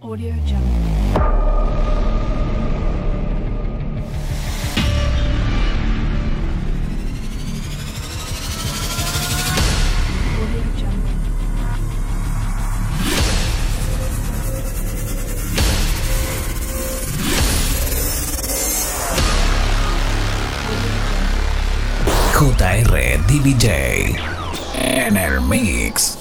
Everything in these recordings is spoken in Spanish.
Audio Jungle. JR DJ en el mix.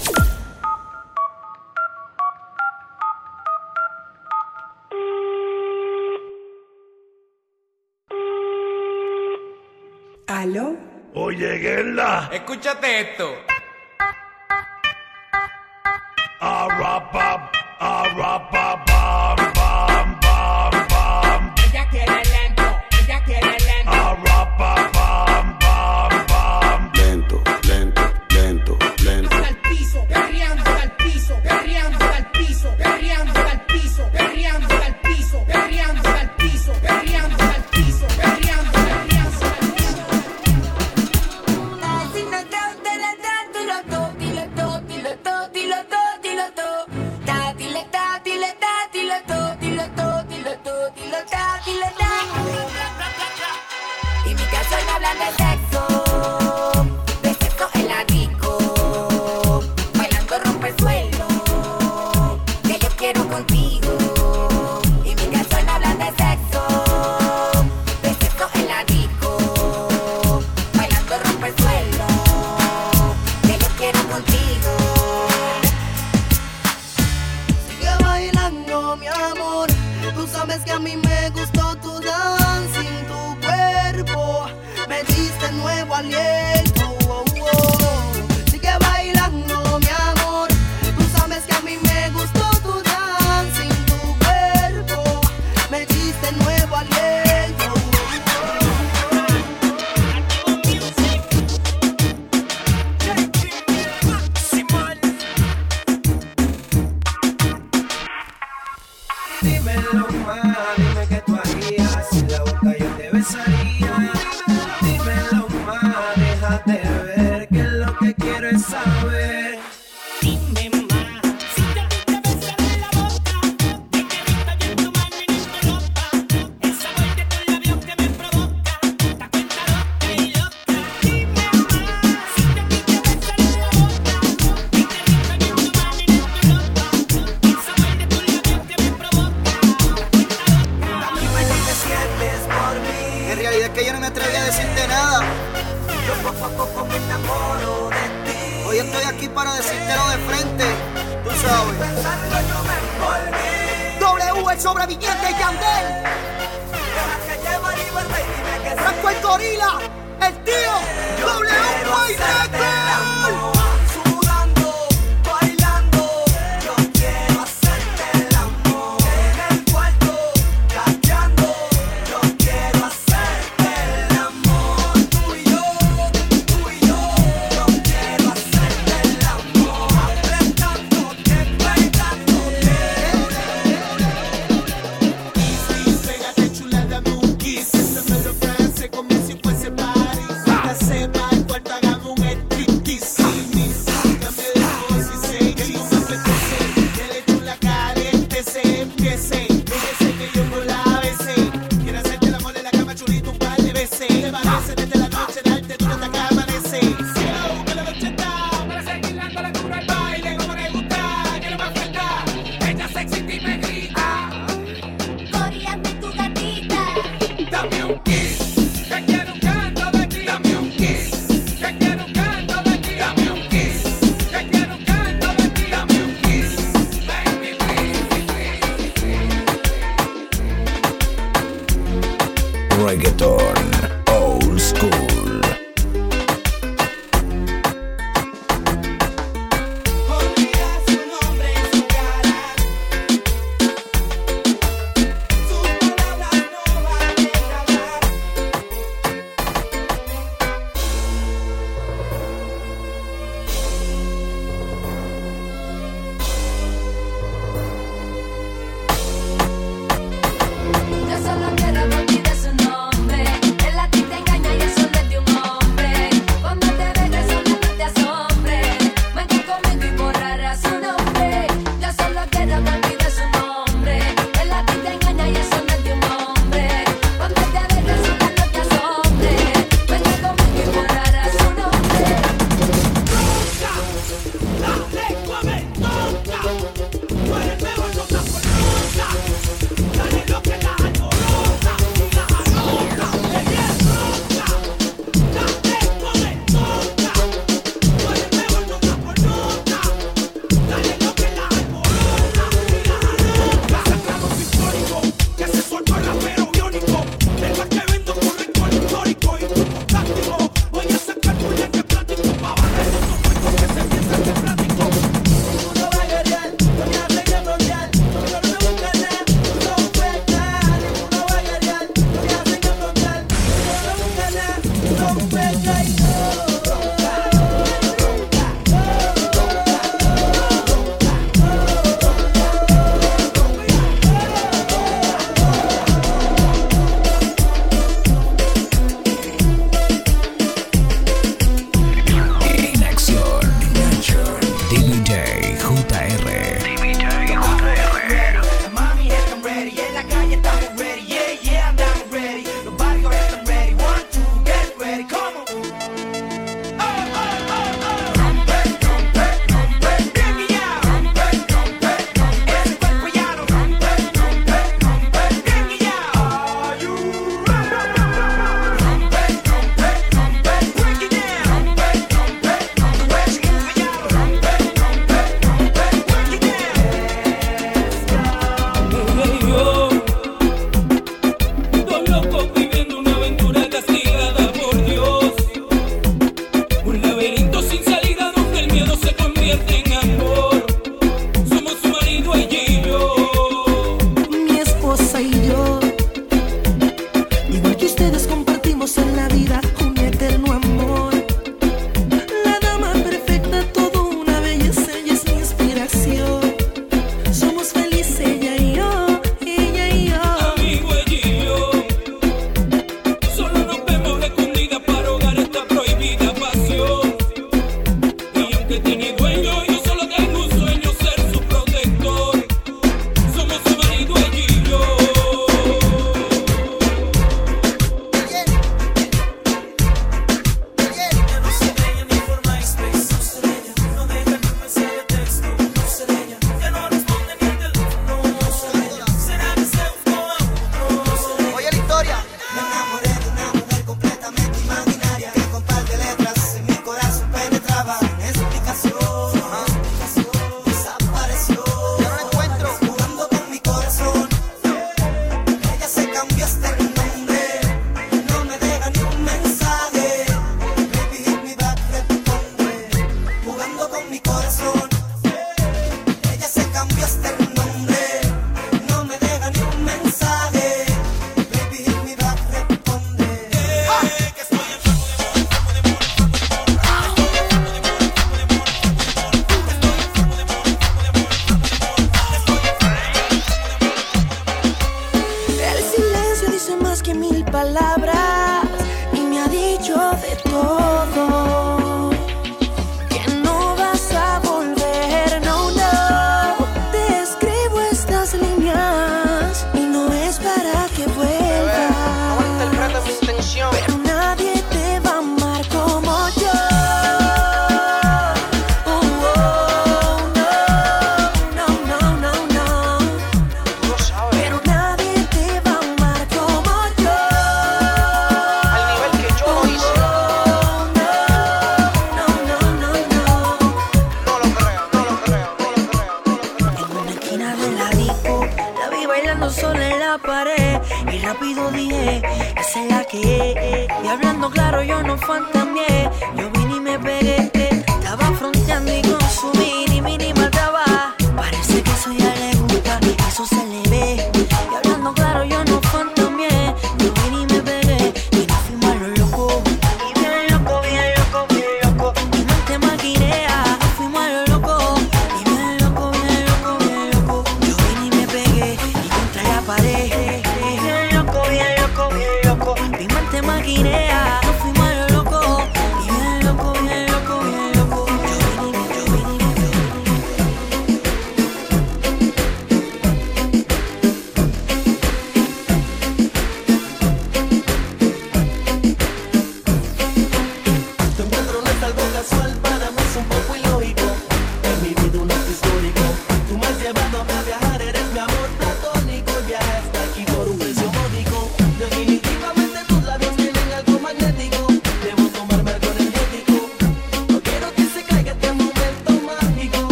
Oye, Gerla. Escúchate esto. Arapap, arapap. hablan de sexo.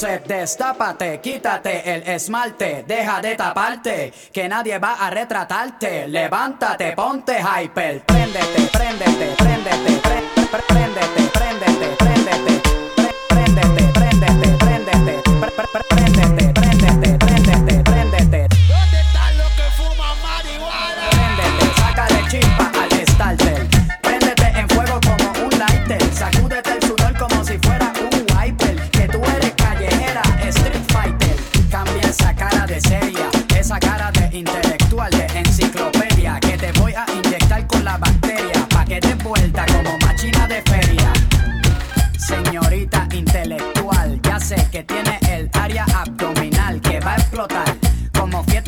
Destápate, quítate el esmalte, deja de taparte, que nadie va a retratarte. Levántate, ponte hyper, préndete, préndete, préndete.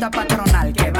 patronal. Que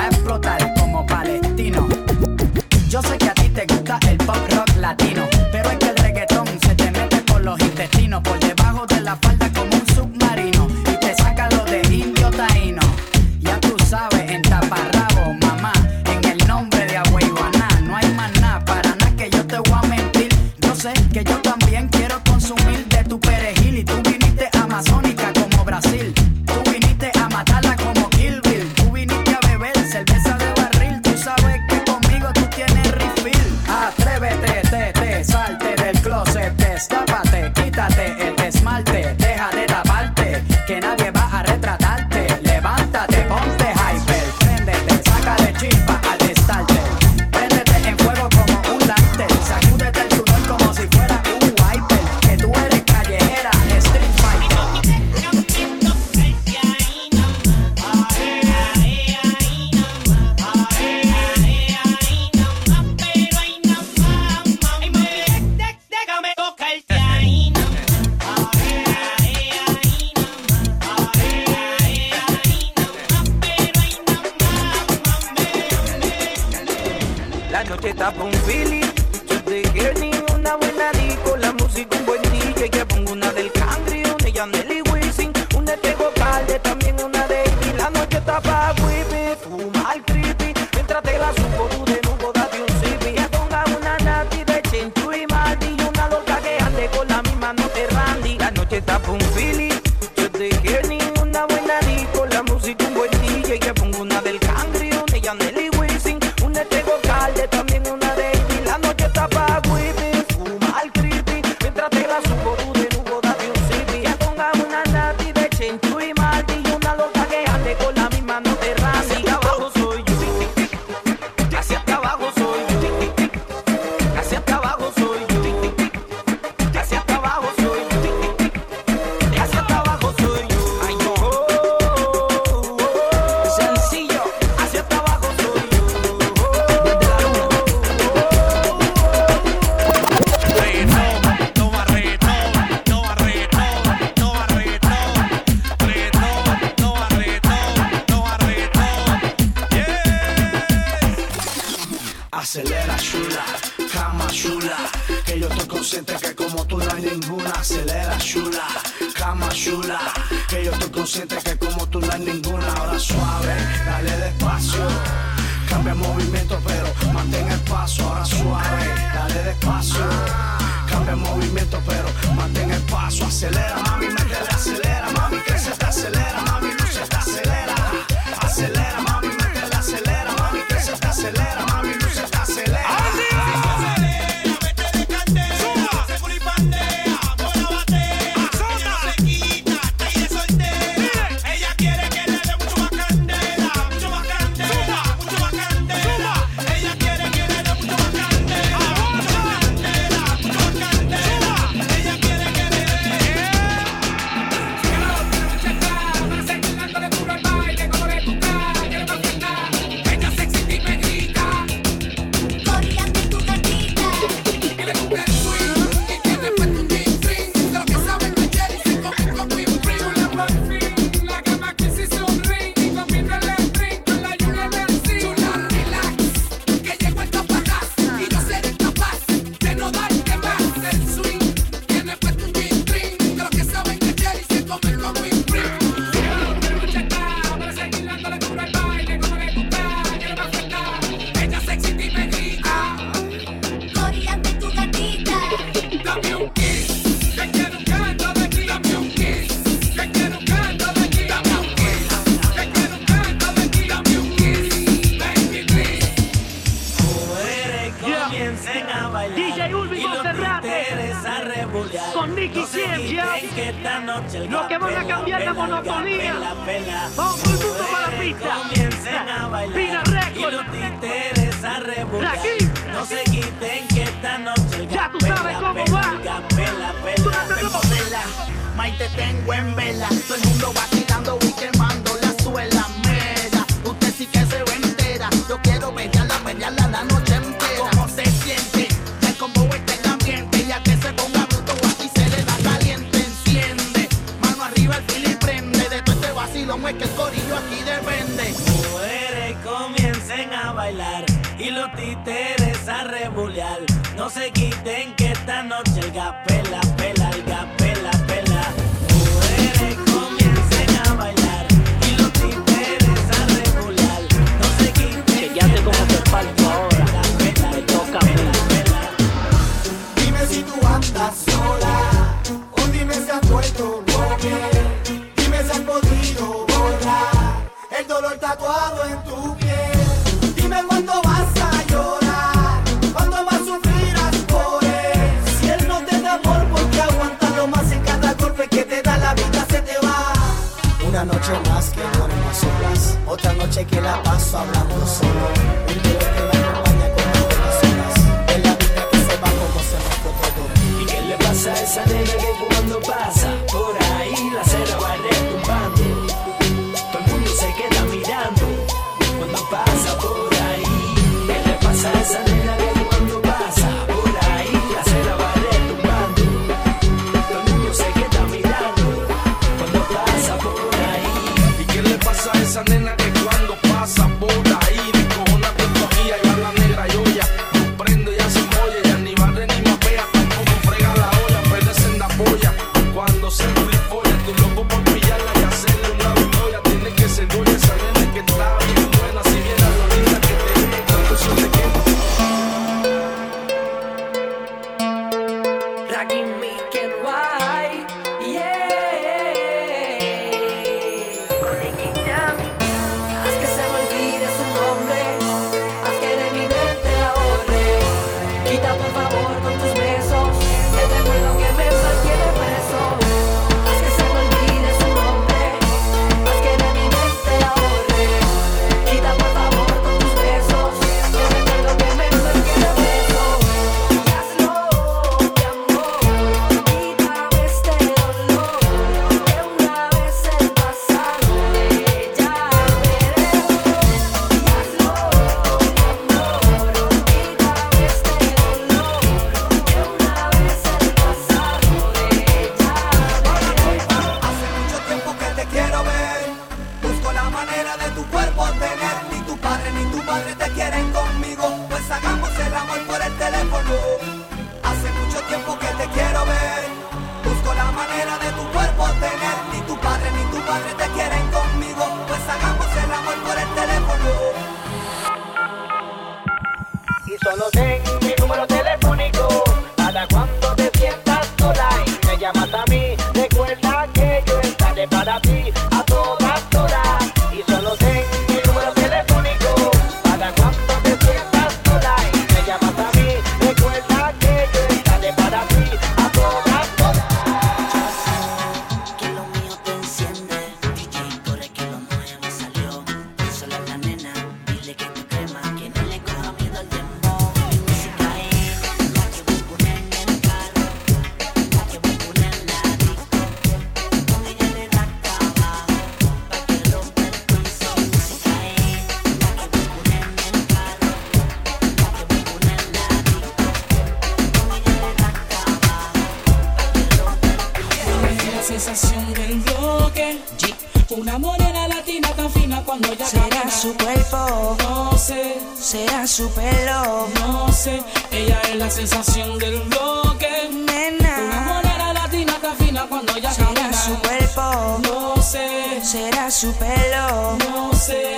su pelo. No sé.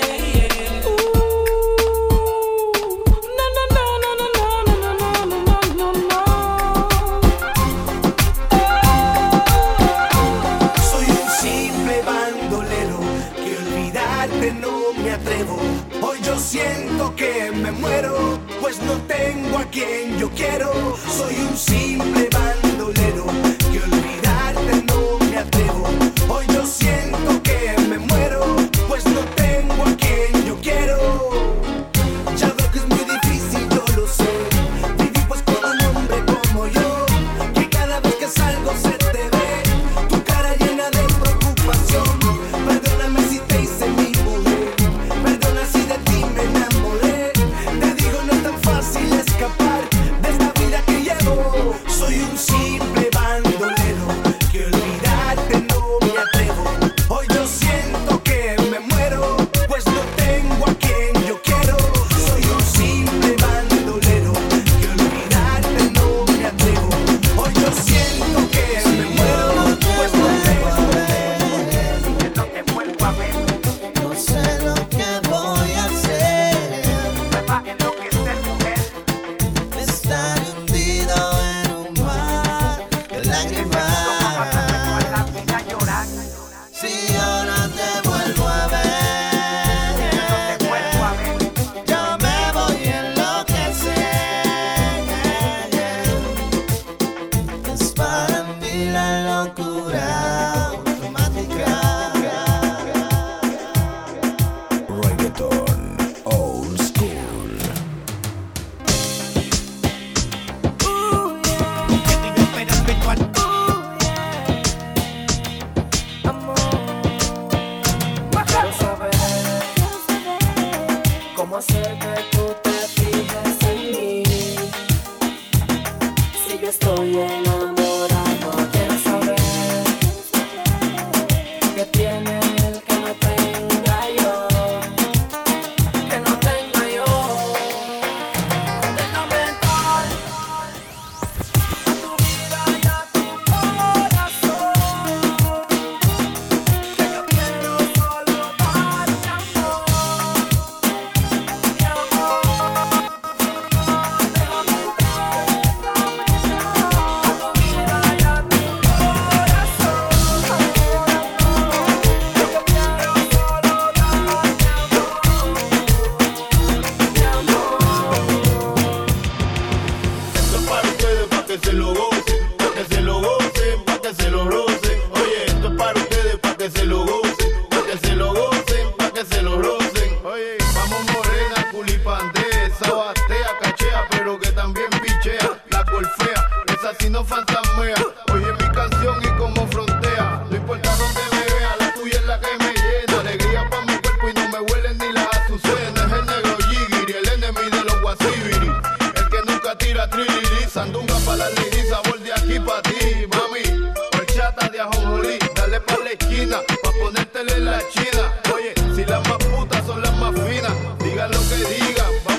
Soy un simple bandolero que olvidarte no me atrevo. Hoy yo siento que me muero, pues no tengo a quien yo quiero. Soy un simple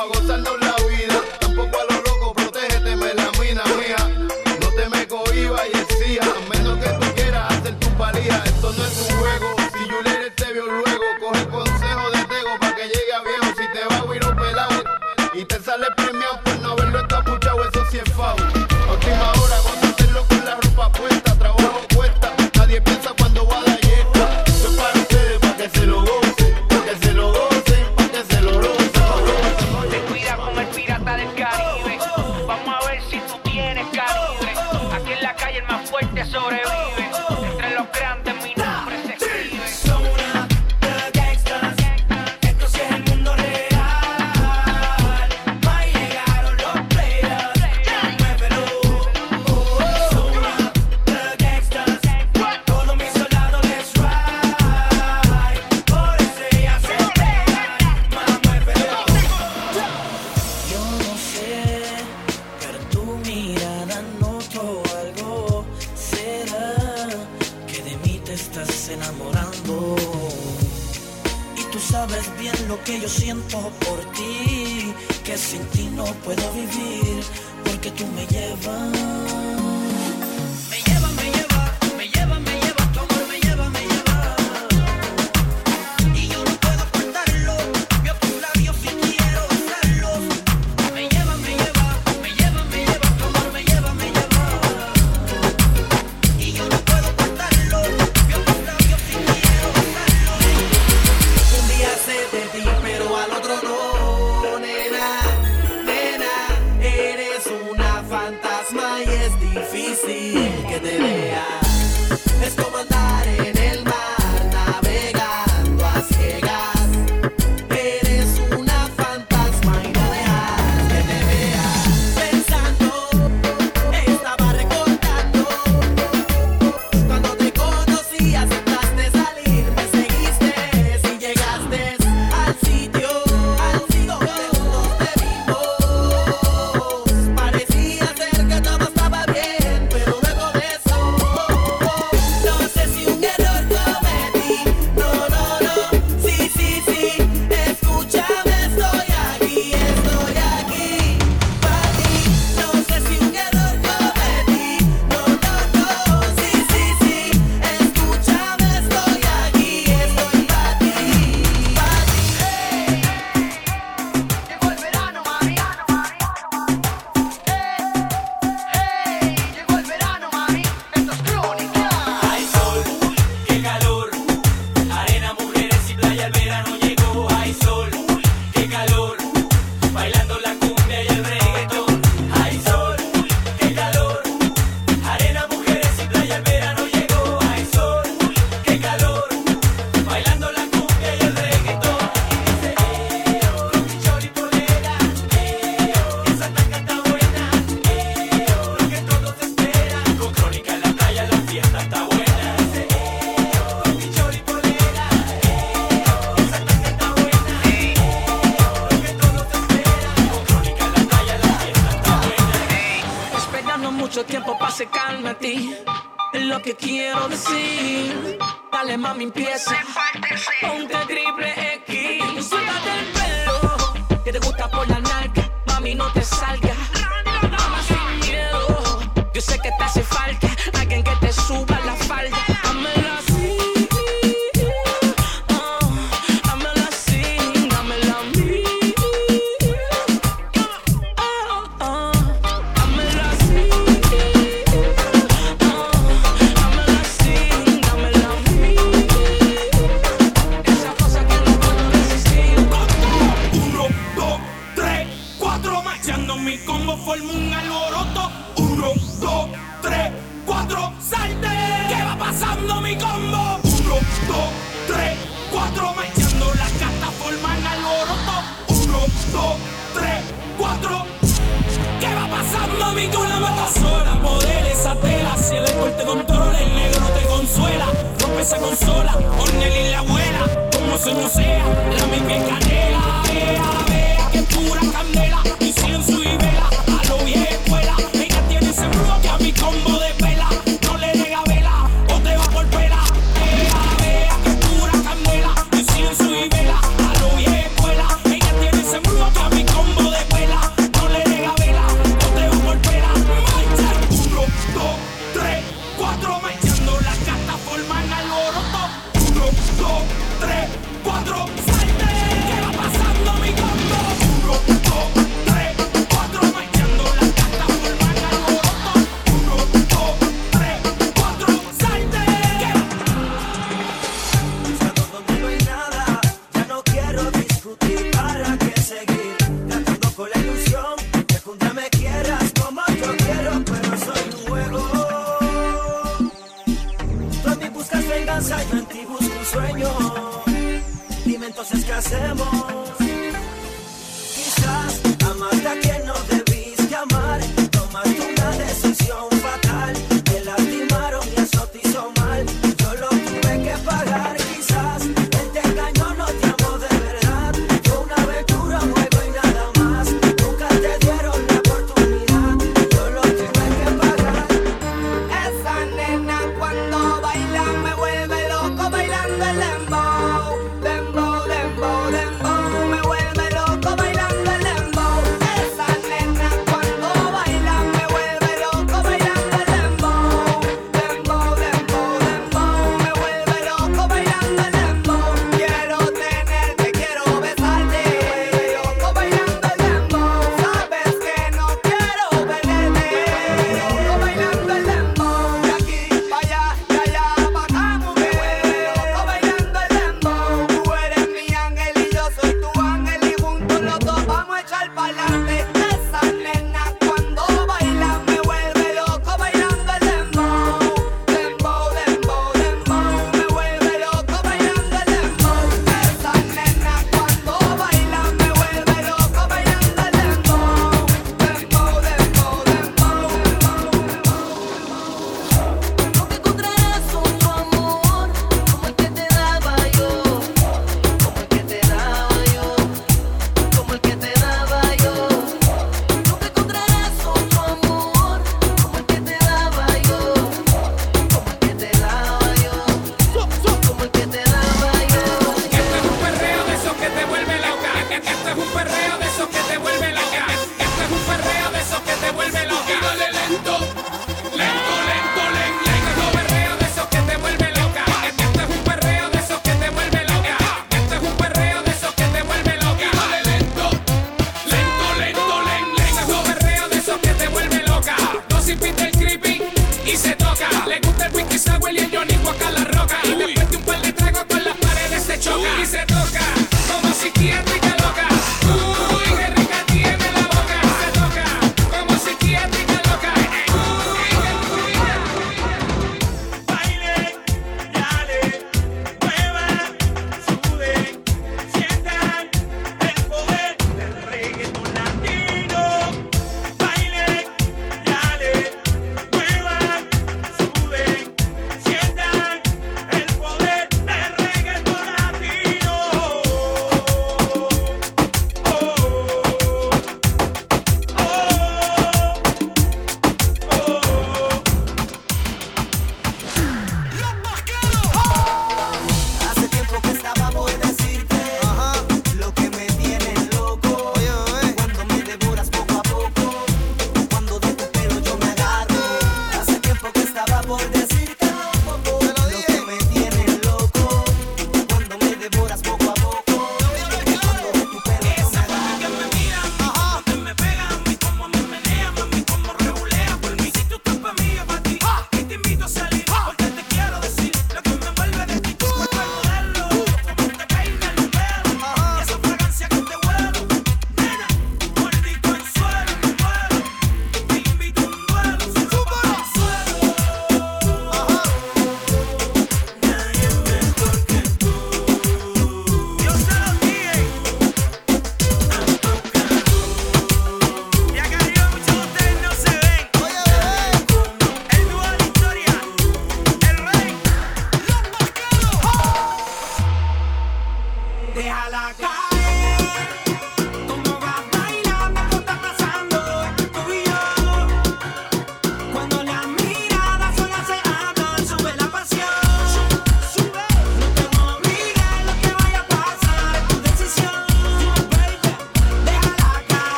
a gozar doble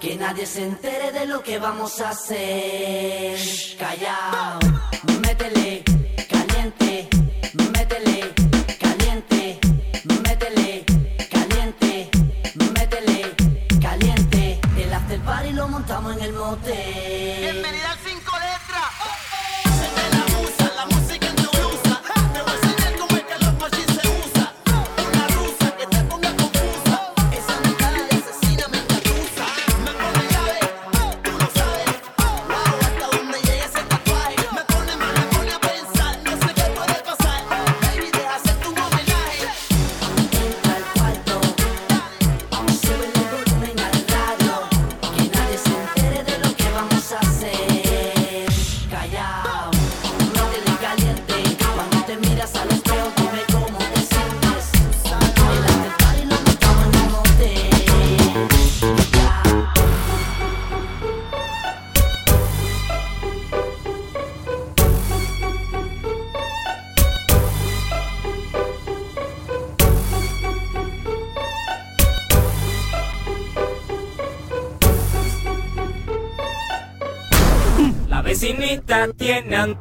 Que nadie se entere de lo que vamos a hacer. Callao, métele. tienen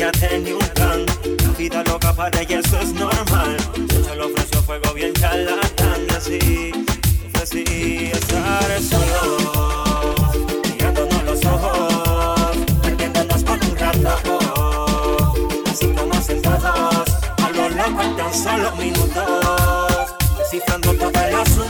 ella tenía un plan. La vida loca para ella eso es normal. Se lo ofreció fuego bien charlatán y así ofrecí estar solo. Mirándonos los ojos, perdiéndonos con un rato. Solo minutos, todo el.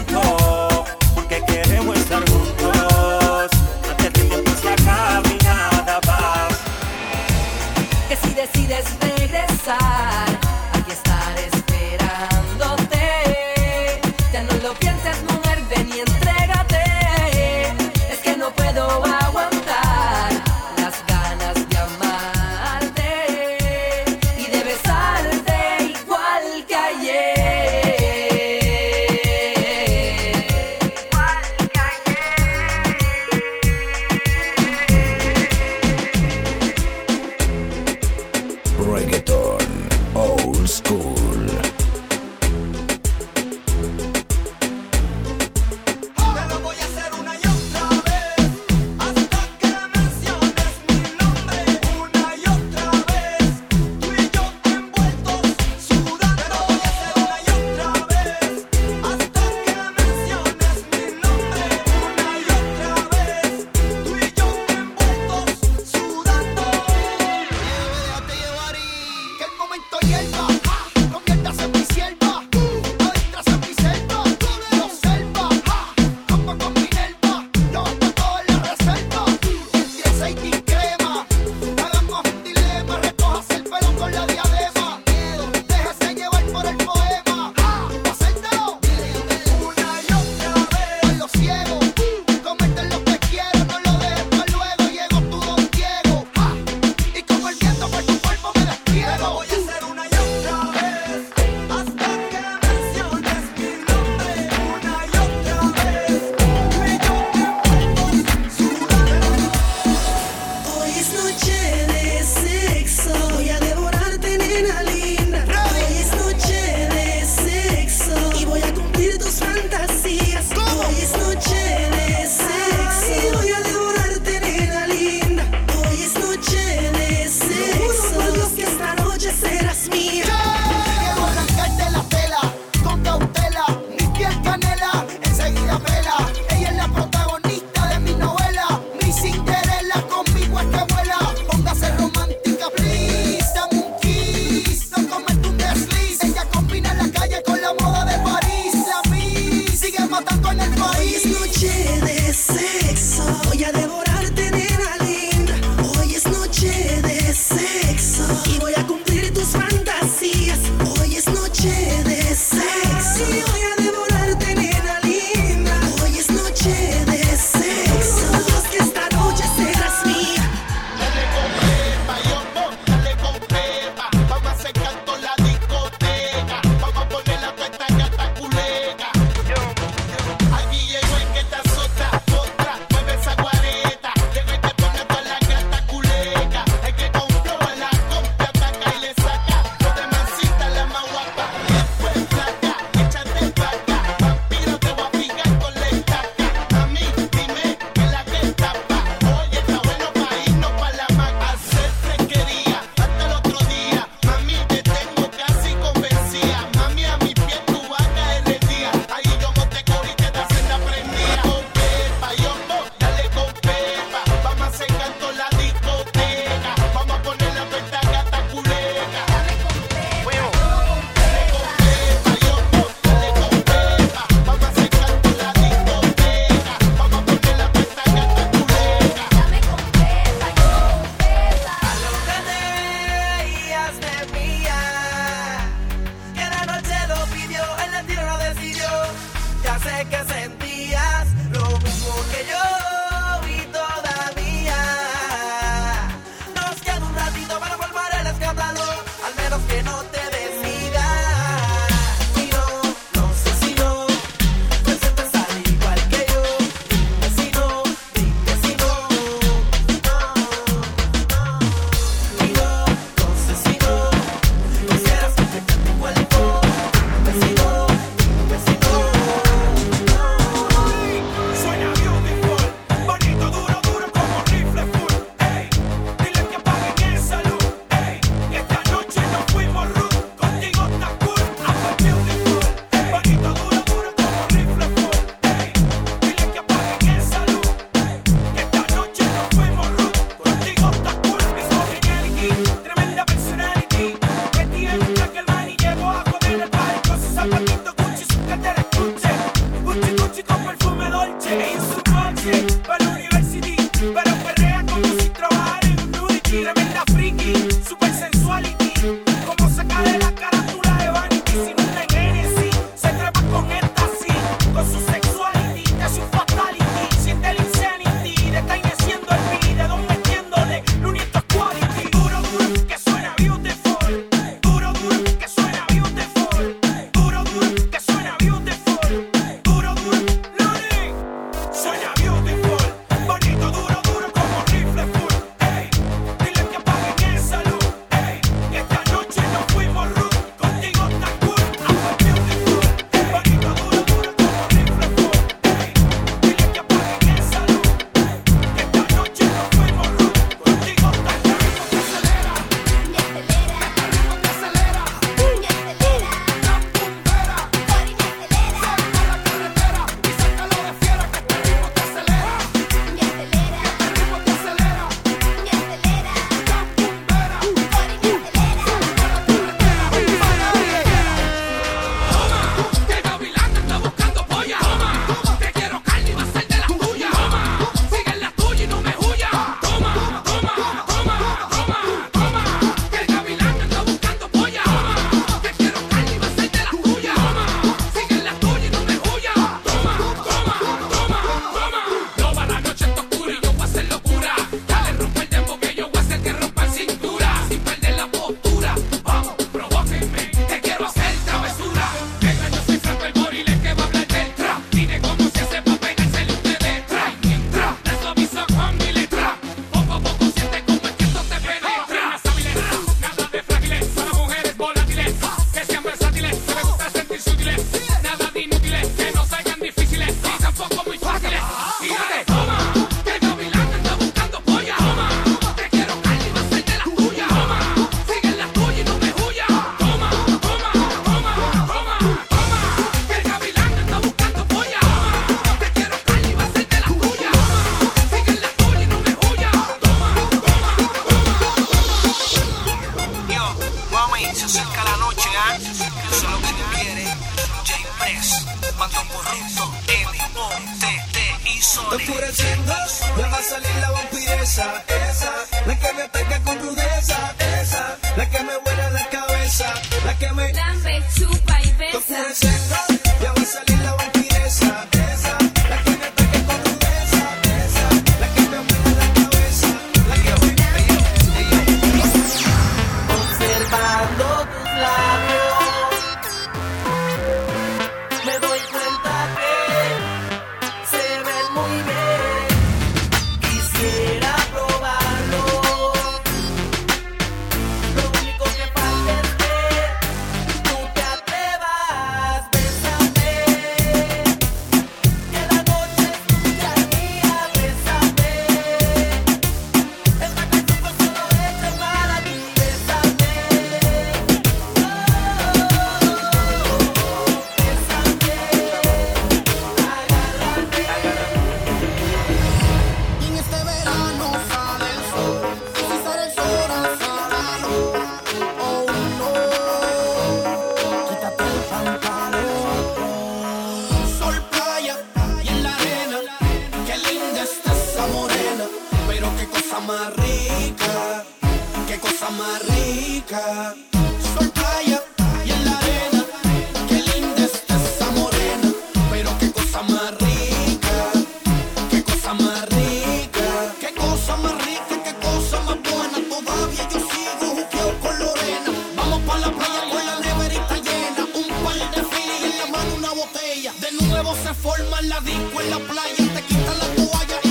De nuevo se forma la disco, en la playa, te quitan la toalla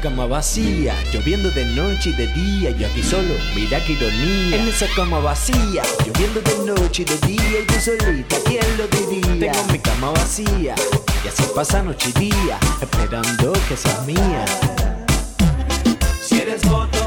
En esa cama vacía, lloviendo de noche y de día, yo aquí solo, mira qué ironía. En esa cama vacía, lloviendo de noche y de día, yo solita, ¿quién lo diría? Tengo mi cama vacía, y así pasa noche y día, esperando que seas mía. Si eres otro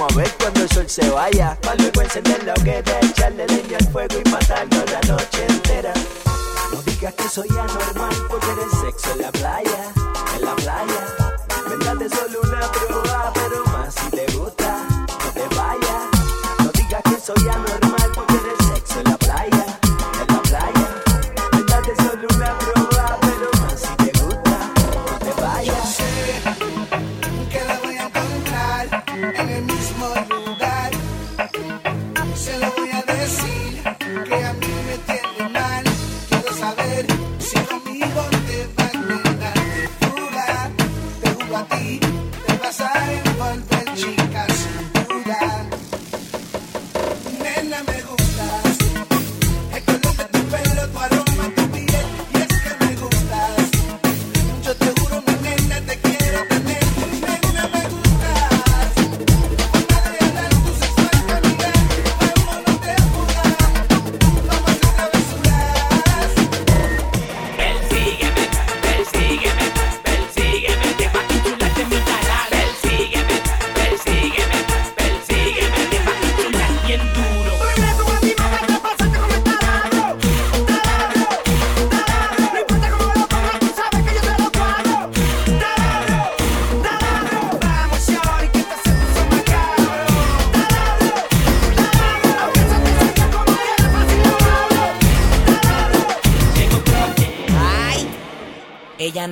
vamos a ver cuando el sol se vaya. Para luego encender lo la hoguera, echarle leña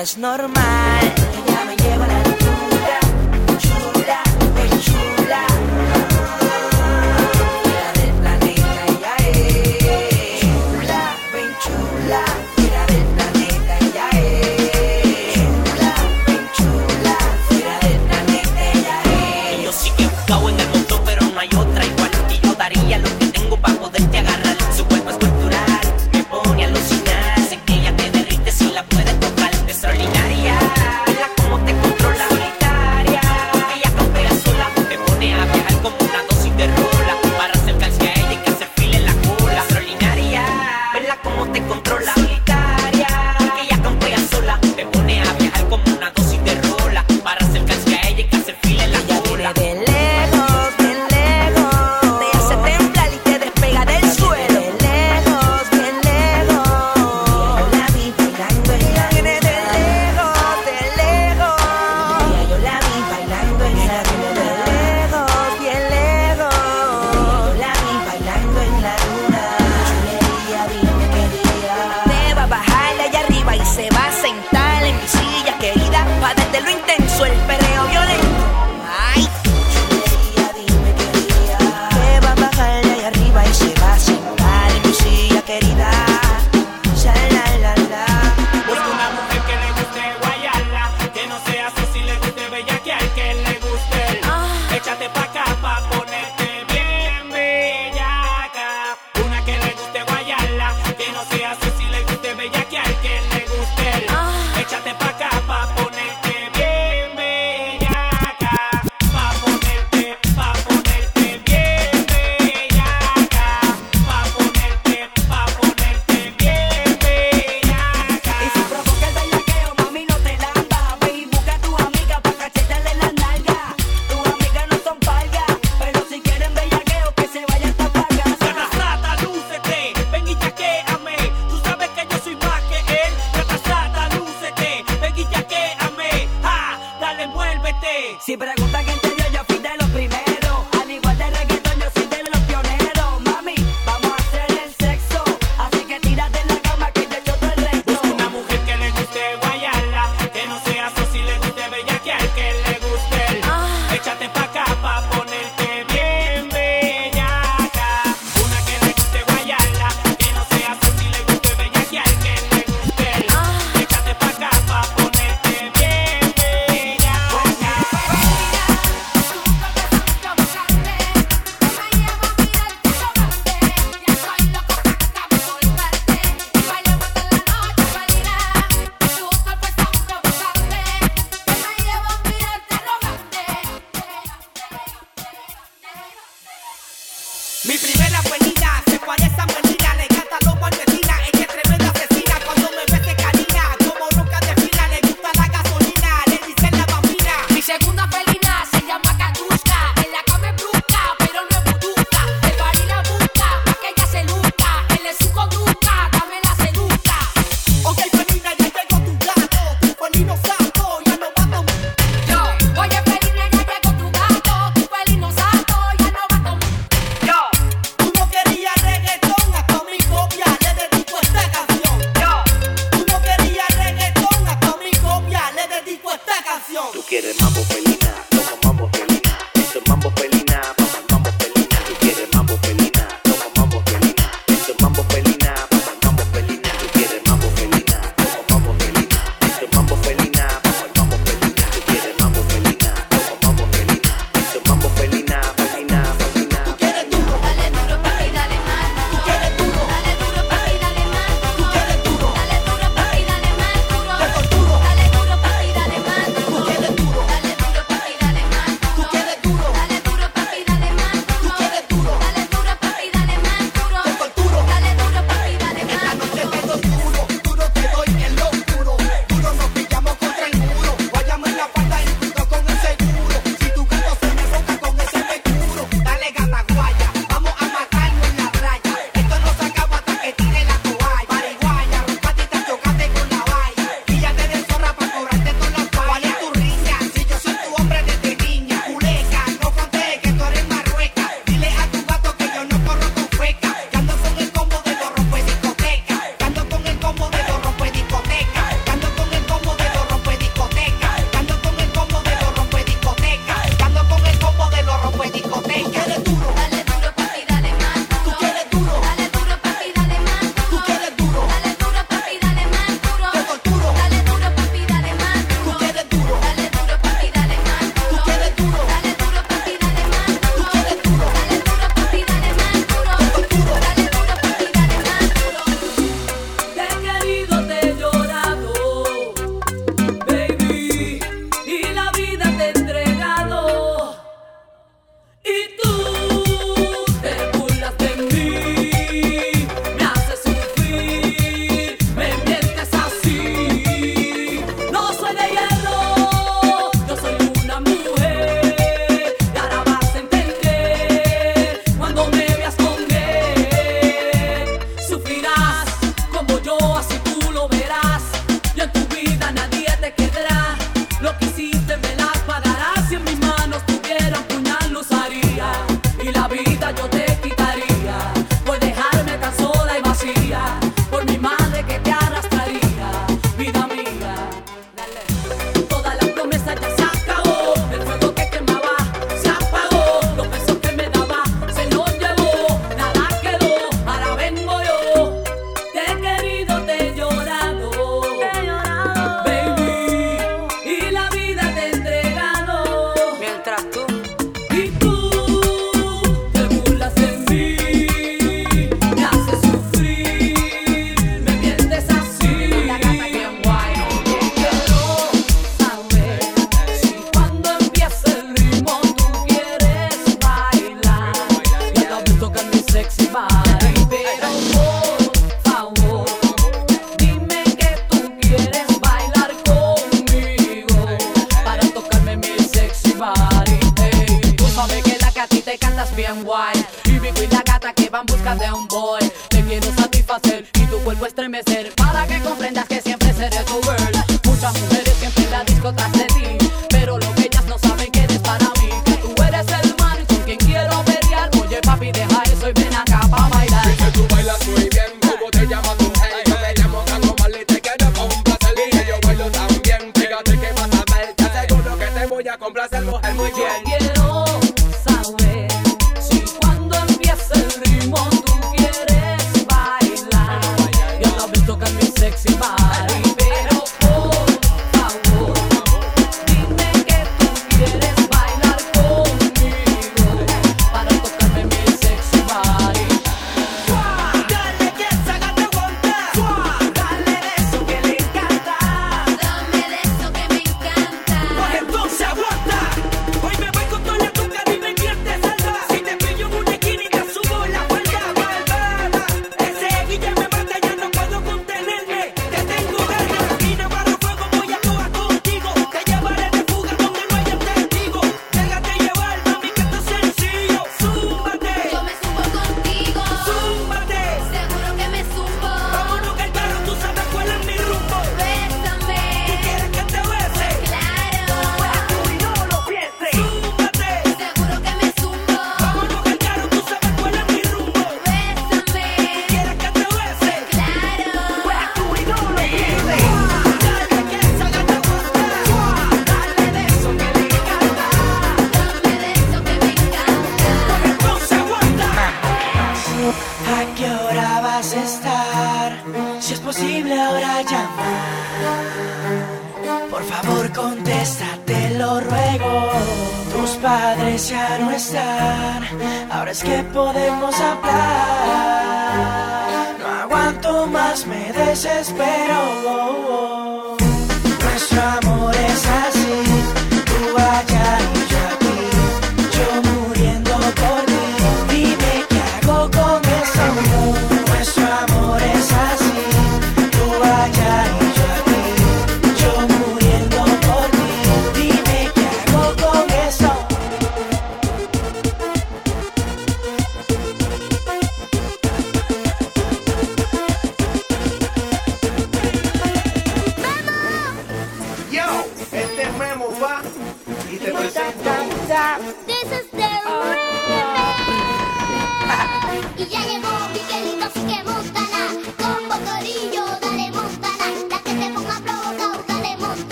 es normal,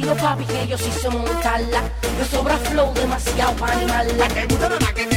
tranquilo, papi, que yo sí sé montarla. Me sobra flow demasiado para animarla. ¿A que gusta mamá que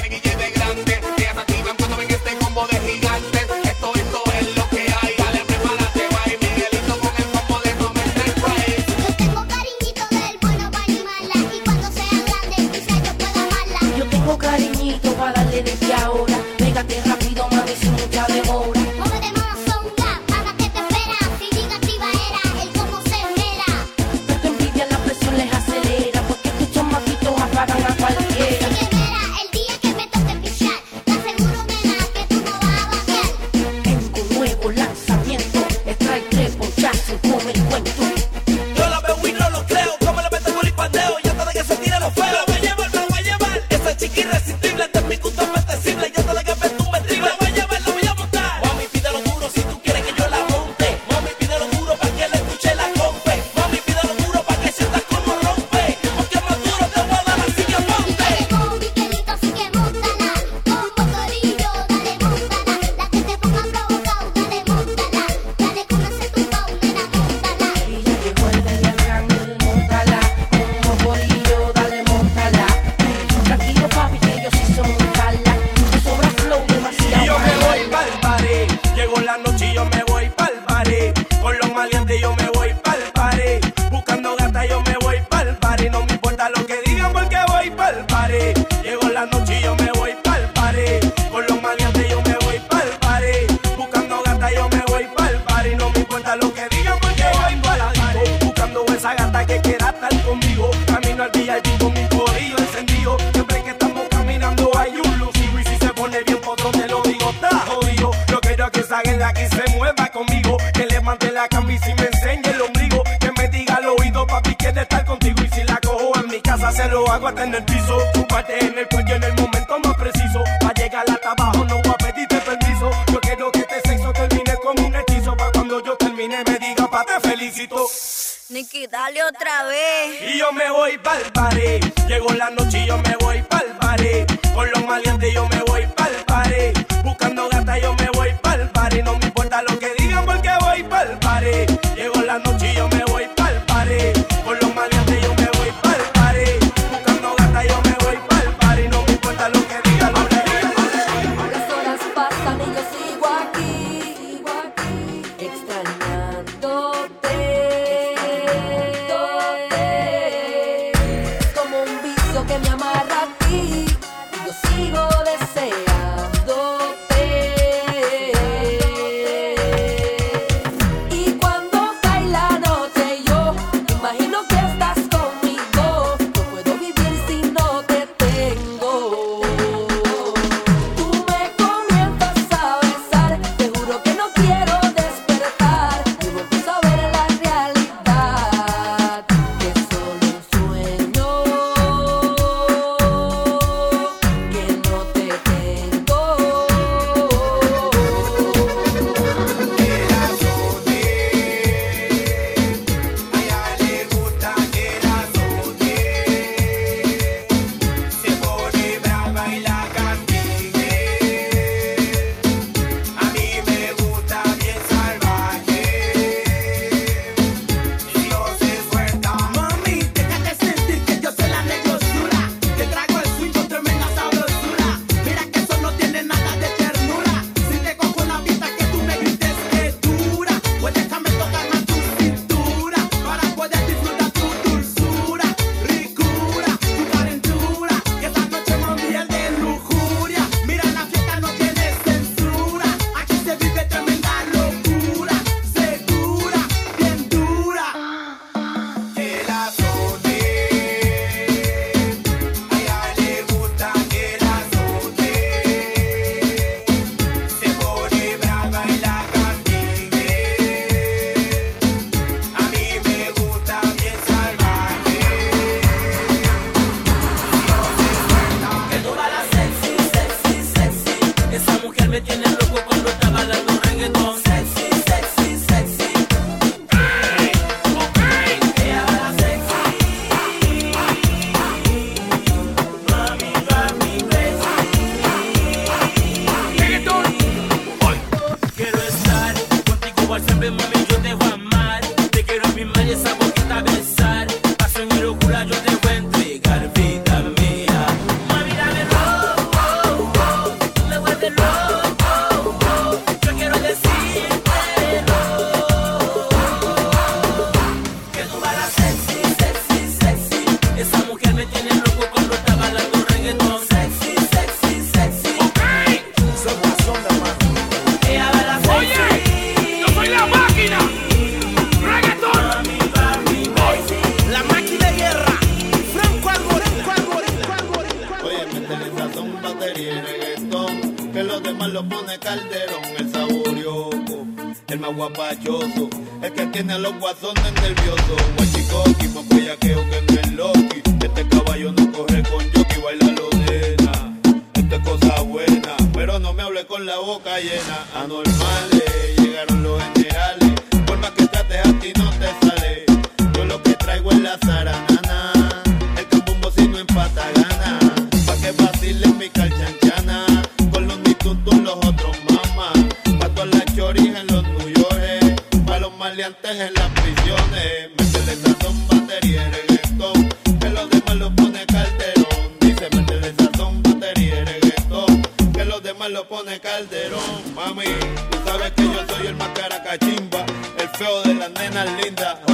guasón maleantes en las prisiones. Métele sazón, batería y reggaetón. Que los demás lo pone Calderón. Dice, métele sazón, batería y reggaetón. Que los demás lo pone Calderón. Mami, tú sabes que yo soy el más cara cachimba. El feo de las nenas lindas.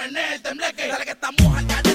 menee, tembleque. Dale que estamos al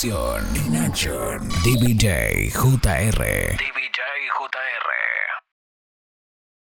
school. En acción. DJ JR.